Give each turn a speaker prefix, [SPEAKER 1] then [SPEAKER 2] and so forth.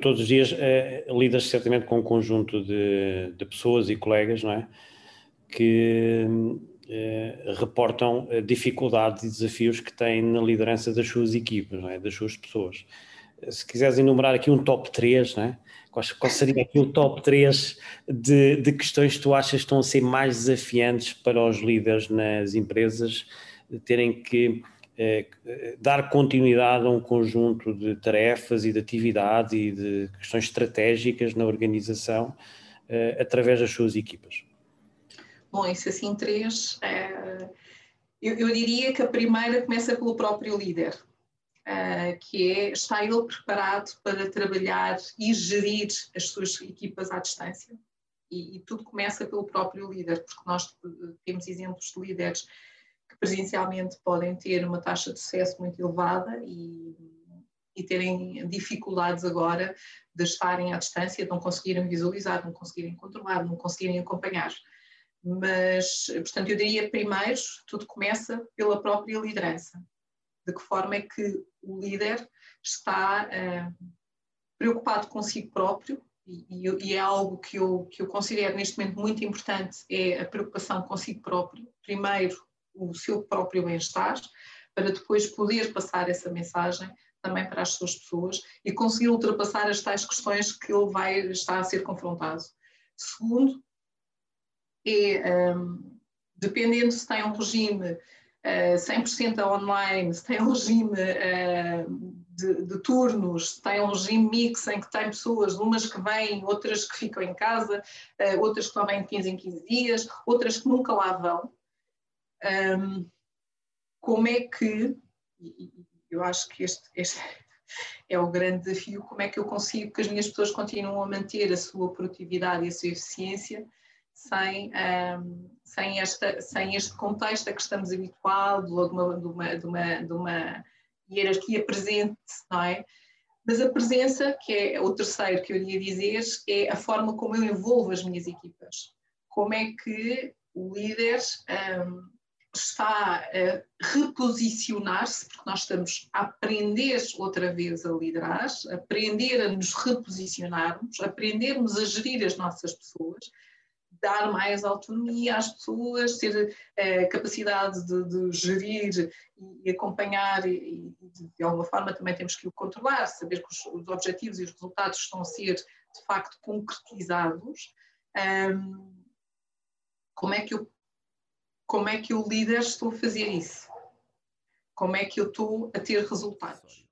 [SPEAKER 1] todos os dias uh, lidas certamente com um conjunto de, de pessoas e colegas, não é? Que uh, reportam dificuldades e desafios que têm na liderança das suas equipas, não é? Das suas pessoas. Se quiseres enumerar aqui um top 3, não é? Qual, seria aqui o top 3 de, de questões que tu achas que estão a ser mais desafiantes para os líderes nas empresas terem que é, dar continuidade a um conjunto de tarefas e de atividades e de questões estratégicas na organização é, através das suas equipas?
[SPEAKER 2] Bom, isso assim três. É, eu, eu, diria que a primeira começa pelo próprio líder, que é estar ele preparado para trabalhar e gerir as suas equipas à distância. E, e tudo começa pelo próprio líder, porque nós temos exemplos de líderes presencialmente podem ter uma taxa de sucesso muito elevada e, e terem dificuldades agora de estarem à distância, de não conseguirem visualizar, não conseguirem controlar, não conseguirem acompanhar. Mas, portanto, eu diria primeiro, tudo começa pela própria liderança. De que forma é que o líder está uh, preocupado consigo próprio, e, e, é algo que eu, que eu considero neste momento muito importante, é a preocupação consigo próprio. Primeiro, o seu próprio bem-estar, para depois poder passar essa mensagem também para as suas pessoas e conseguir ultrapassar as tais questões que ele vai estar a ser confrontado. Segundo, é, um, dependendo se tem um regime uh, 100% online, se tem um regime uh, de, de, turnos, se tem um regime mix em que tem pessoas, umas que vêm, outras que ficam em casa, uh, outras que só vêm de 15 em 15 dias, outras que nunca lá vão, um, como é que, eu acho que este, este, é o grande desafio, como é que eu consigo que as minhas pessoas continuem a manter a sua produtividade e a sua eficiência sem, um, sem, esta, sem este contexto a que estamos habituados, de uma, de uma, de uma, de uma hierarquia presente, não é? Mas a presença, que é o terceiro que eu ia dizer, é a forma como eu envolvo as minhas equipas. Como é que o líder um, está a reposicionar-se, porque nós estamos a aprender outra vez a liderar, aprender a nos reposicionarmos, aprendermos a gerir as nossas pessoas, dar mais autonomia às pessoas, ter a eh, capacidade de, de, gerir e acompanhar e, e, de alguma forma também temos que o controlar, saber que os, os objetivos e os resultados estão a ser de facto concretizados. Um, como é que eu como é que o líder estou a fazer isso? Como é que eu estou a ter resultados?